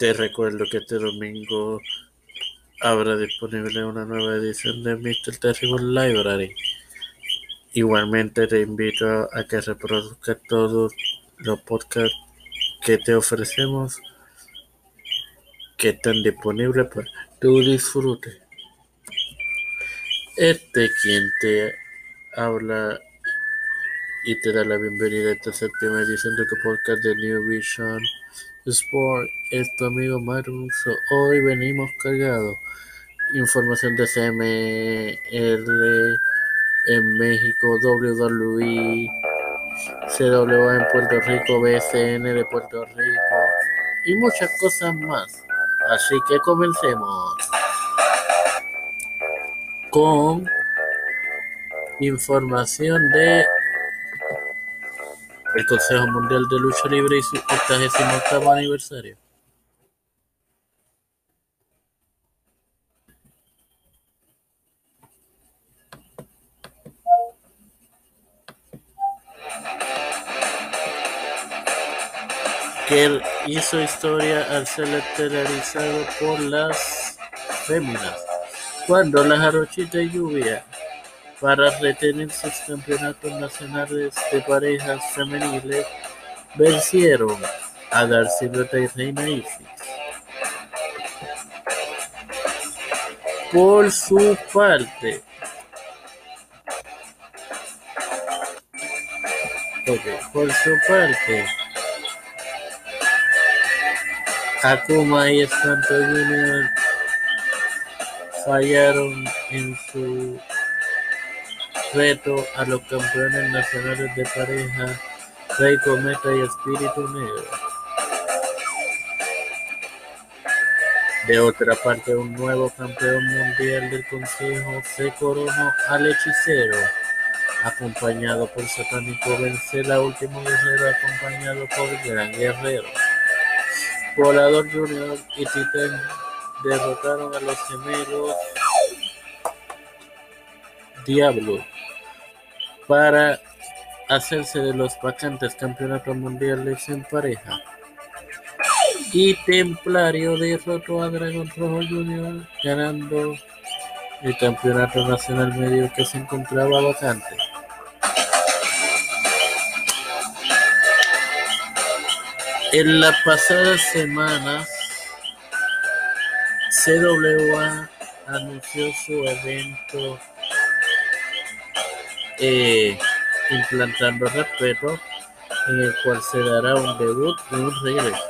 Te recuerdo que este domingo habrá disponible una nueva edición de Mr. Terrible Library. Igualmente te invito a que reproduzcas todos los podcasts que te ofrecemos que están disponibles para tu disfrute. Este quien te habla y te da la bienvenida a esta séptima edición de podcast de New Vision Sport. Es tu amigo Maruso. Hoy venimos cargados. Información de CML en México, WWE, CWA en Puerto Rico, BSN de Puerto Rico y muchas cosas más. Así que comencemos con información de el Consejo Mundial de Lucha Libre y su 88 aniversario. que hizo historia al ser estelarizado por las féminas, cuando la jarochita lluvia para retener sus campeonatos nacionales de parejas femeniles vencieron a Darcy Rota y Reina Isis. Por su parte, okay, por su parte, Akuma y Santo Junior fallaron en su reto a los campeones nacionales de pareja Rey Cometa y Espíritu Negro. De otra parte, un nuevo campeón mundial del Consejo se coronó al hechicero, acompañado por Satánico Vence, la última guerrero acompañado por Gran Guerrero. Volador Junior y Titan derrotaron a los gemelos Diablo para hacerse de los vacantes campeonatos mundiales en pareja. Y Templario derrotó a Dragon Rojo Junior ganando el campeonato nacional medio que se encontraba vacante. En las pasadas semanas, CWA anunció su evento eh, implantando respeto, en el cual se dará un debut y un regreso.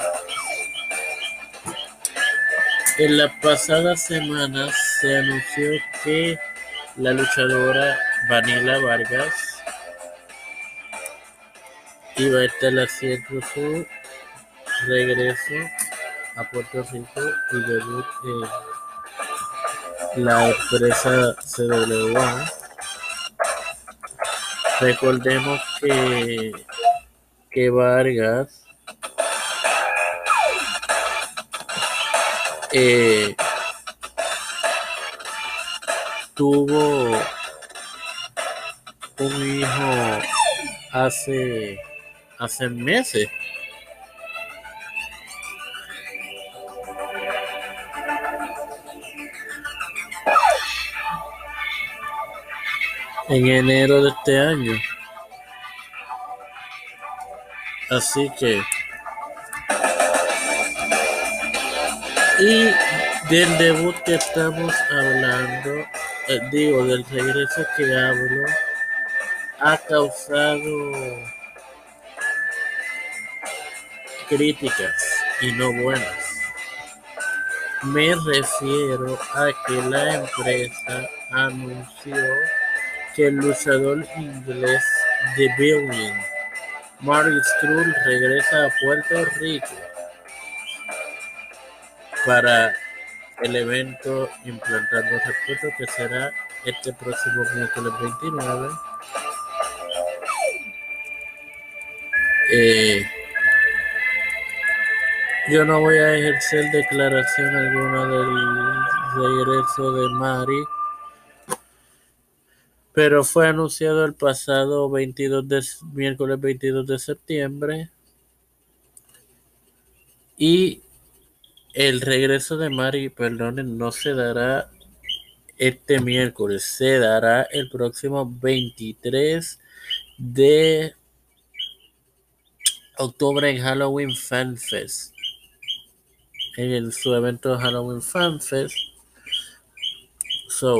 En las pasadas semanas se anunció que la luchadora Vanilla Vargas iba a estar haciendo su regreso a Puerto Rico y debut en la empresa CWA. Recordemos que, que Vargas eh, tuvo un hijo hace, hace meses. En enero de este año. Así que... Y del debut que estamos hablando, eh, digo, del regreso que hablo, ha causado críticas y no buenas. Me refiero a que la empresa anunció que el luchador inglés de Billing, Mark Skrull, regresa a Puerto Rico para el evento Implantando Respeto que será este próximo miércoles 29. Eh, yo no voy a ejercer declaración alguna del regreso de Mari pero fue anunciado el pasado 22 de, miércoles 22 de septiembre y el regreso de Mari, perdonen, no se dará este miércoles, se dará el próximo 23 de octubre en Halloween Fan Fest. En su evento Halloween Fan Fest. So,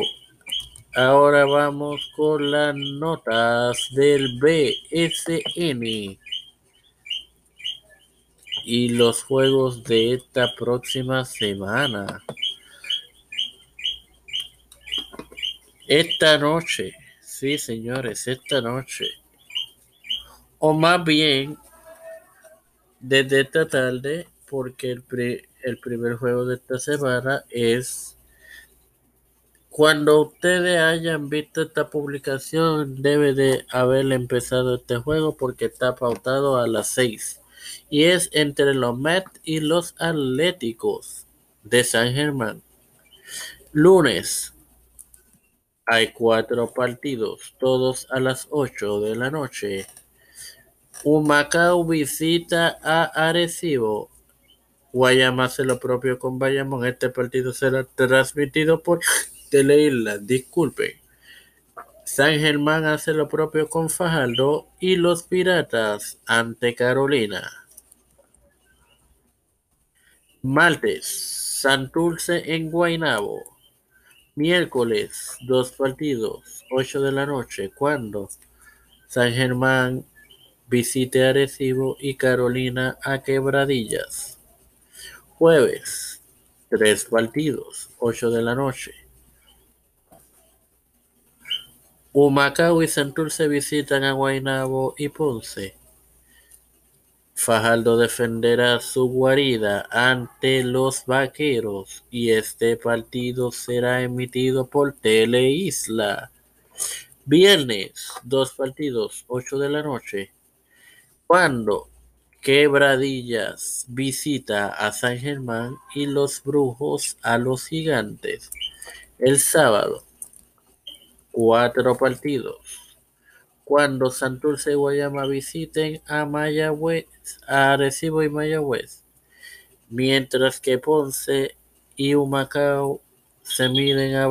ahora vamos con las notas del BSN y los juegos de esta próxima semana. Esta noche, sí señores, esta noche, o más bien desde esta tarde, porque el, el primer juego de esta semana es cuando ustedes hayan visto esta publicación, debe de haber empezado este juego porque está pautado a las 6 y es entre los Mets y los Atléticos de San Germán. Lunes hay cuatro partidos, todos a las 8 de la noche. Humacao visita a Arecibo. Guayama hace lo propio con Bayamón. Este partido será transmitido por Teleisla. Disculpen. San Germán hace lo propio con Fajardo y los Piratas ante Carolina. Martes, Santurce en Guaynabo. Miércoles, dos partidos, 8 de la noche, cuando San Germán visite Arecibo y Carolina a Quebradillas. Jueves, tres partidos, 8 de la noche. Humacao y Santurce visitan a Guaynabo y Ponce. Fajardo defenderá su guarida ante los vaqueros y este partido será emitido por Teleisla. Viernes, dos partidos, 8 de la noche. Cuando Quebradillas visita a San Germán y los brujos a los gigantes. El sábado, cuatro partidos cuando Santurce y Guayama visiten a Mayagüez, a Arecibo y Mayagüez, mientras que Ponce y Humacao se miden a,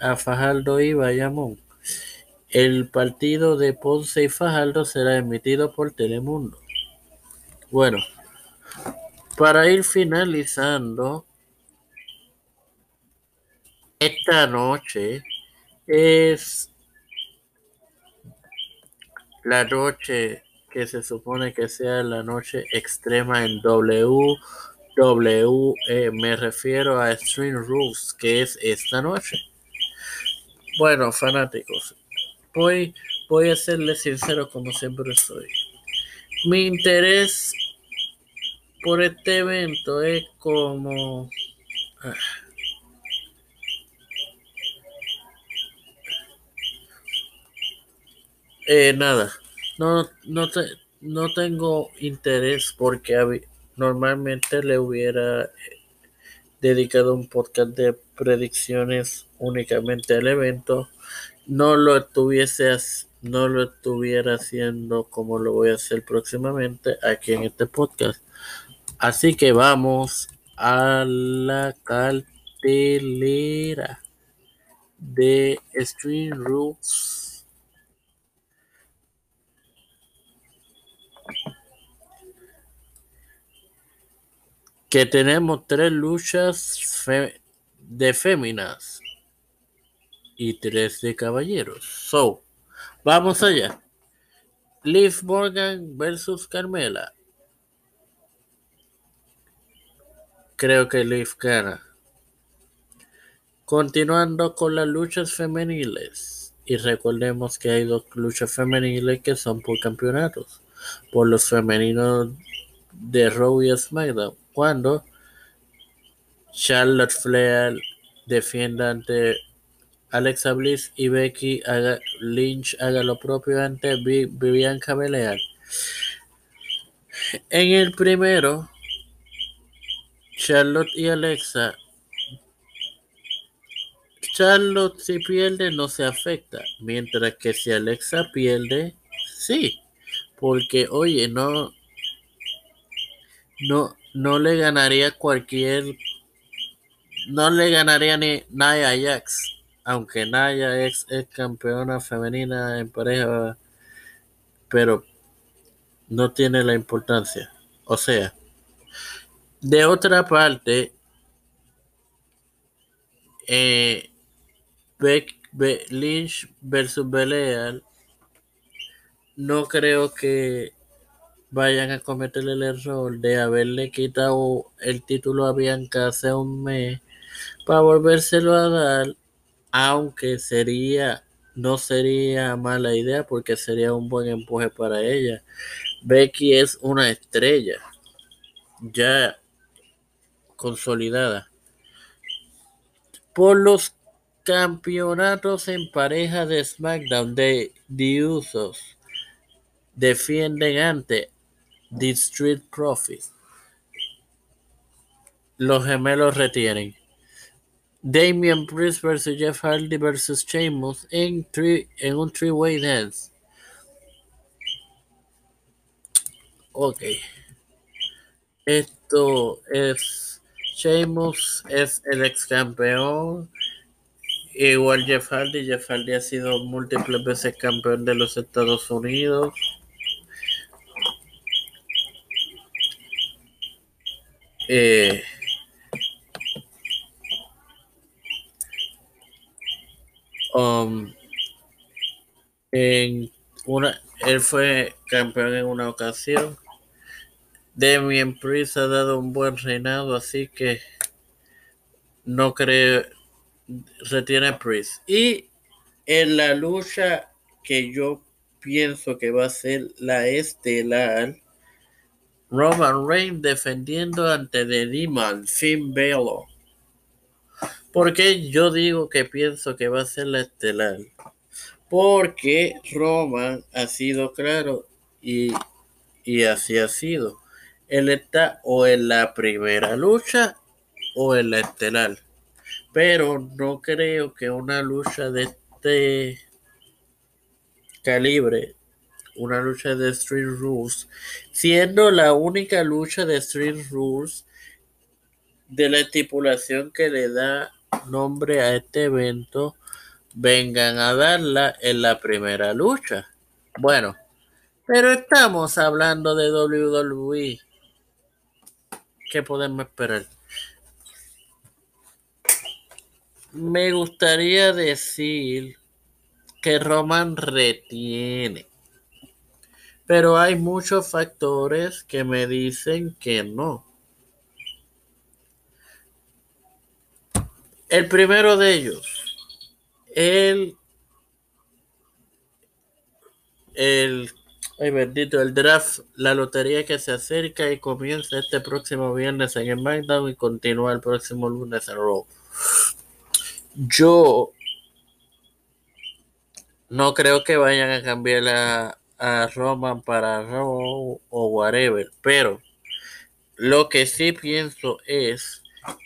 a Fajardo y Bayamón. El partido de Ponce y Fajardo será emitido por Telemundo. Bueno, para ir finalizando, esta noche es la noche que se supone que sea la noche extrema en WWE, me refiero a Stream Rules, que es esta noche. Bueno, fanáticos, voy, voy a serles sincero como siempre soy. Mi interés por este evento es como... Ah, Eh, nada, no, no, te, no tengo interés porque normalmente le hubiera eh, dedicado un podcast de predicciones únicamente al evento. No lo estuviese, no lo estuviera haciendo como lo voy a hacer próximamente aquí en este podcast. Así que vamos a la cartelera de Stream Rules que tenemos tres luchas de féminas y tres de caballeros. So, vamos allá. Liv Morgan versus Carmela. Creo que Liv gana. Continuando con las luchas femeniles. Y recordemos que hay dos luchas femeniles que son por campeonatos. Por los femeninos de Raw y SmackDown cuando Charlotte Flair defienda ante Alexa Bliss y Becky Lynch haga lo propio ante Bianca Belair. En el primero, Charlotte y Alexa. Charlotte si pierde no se afecta, mientras que si Alexa pierde, sí. Porque, oye, no, no, no le ganaría cualquier, no le ganaría ni Nia Jax, aunque Nia Jax es campeona femenina en pareja, pero no tiene la importancia. O sea, de otra parte, eh, Beck, Be- Lynch versus Beleal, no creo que vayan a cometer el error de haberle quitado el título a Bianca hace un mes para volvérselo a dar, aunque sería, no sería mala idea porque sería un buen empuje para ella. Becky es una estrella ya consolidada. Por los campeonatos en pareja de SmackDown de The Usos defienden ante The Street Profits. Los gemelos retienen. Damian Priest versus Jeff Hardy versus Sheamus en, three, en un three-way dance. Ok. Esto es. Sheamus es el ex campeón. Igual Jeff Hardy. Jeff Hardy ha sido múltiples veces campeón de los Estados Unidos. Eh, um, en una, él fue campeón en una ocasión. Damian Priest ha dado un buen reinado, así que no creo retiene Priest. Y en la lucha que yo pienso que va a ser la estelar, Roman Reigns defendiendo ante The Demon, Finn Balor. Porque yo digo que pienso que va a ser la estelar? Porque Roman ha sido claro y, y así ha sido. Él está o en la primera lucha o en la estelar. Pero no creo que una lucha de este calibre, una lucha de Street Rules, siendo la única lucha de Street Rules de la estipulación que le da nombre a este evento, vengan a darla en la primera lucha. Bueno, pero estamos hablando de WWE. ¿Qué podemos esperar? Me gustaría decir que Roman retiene. Pero hay muchos factores que me dicen que no. El primero de ellos, el, el, ay bendito, el draft, la lotería que se acerca y comienza este próximo viernes en SmackDown y continúa el próximo lunes en Raw. Yo no creo que vayan a cambiar a, a Roman para Raw o whatever, pero lo que sí pienso es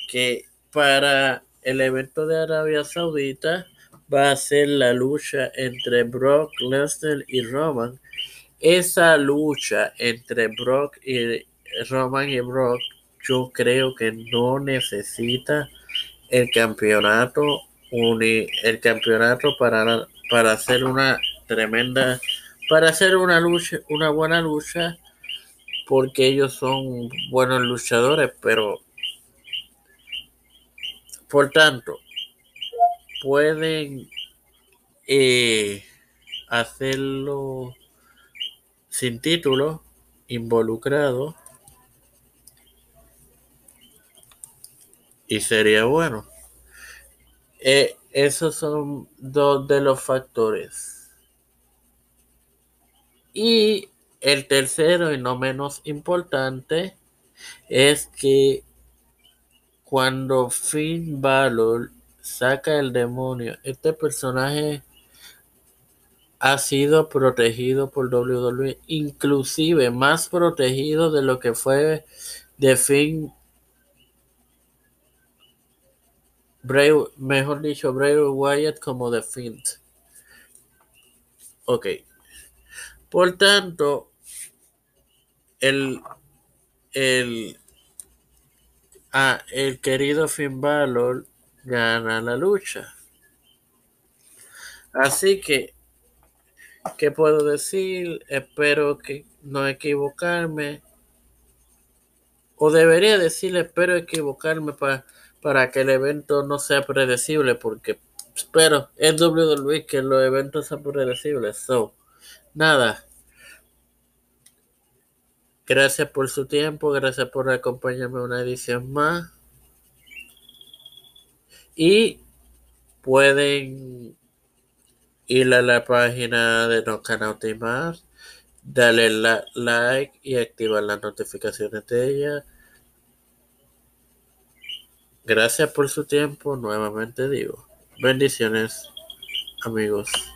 que para el evento de Arabia Saudita va a ser la lucha entre Brock Lesnar y Roman. Esa lucha entre Brock y Roman y Brock, yo creo que no necesita el campeonato uni, el campeonato para, para hacer una tremenda para hacer una lucha, una buena lucha porque ellos son buenos luchadores, pero por tanto, pueden eh, hacerlo sin título, involucrado, y sería bueno. Eh, esos son dos de los factores. Y el tercero y no menos importante es que cuando Finn Balor saca el demonio, este personaje ha sido protegido por WWE, inclusive más protegido de lo que fue de Finn, Bray, mejor dicho, Bray Wyatt como de Finn. Ok. Por tanto, el, el a el querido Finn Balor gana la lucha. Así que, ¿qué puedo decir? Espero que no equivocarme. O debería decirle, espero equivocarme para, para que el evento no sea predecible, porque espero, es WWE que los eventos sean predecibles. So, nada. Gracias por su tiempo, gracias por acompañarme una edición más. Y pueden ir a la página de No Canal Más, darle la, like y activar las notificaciones de ella. Gracias por su tiempo, nuevamente digo. Bendiciones, amigos.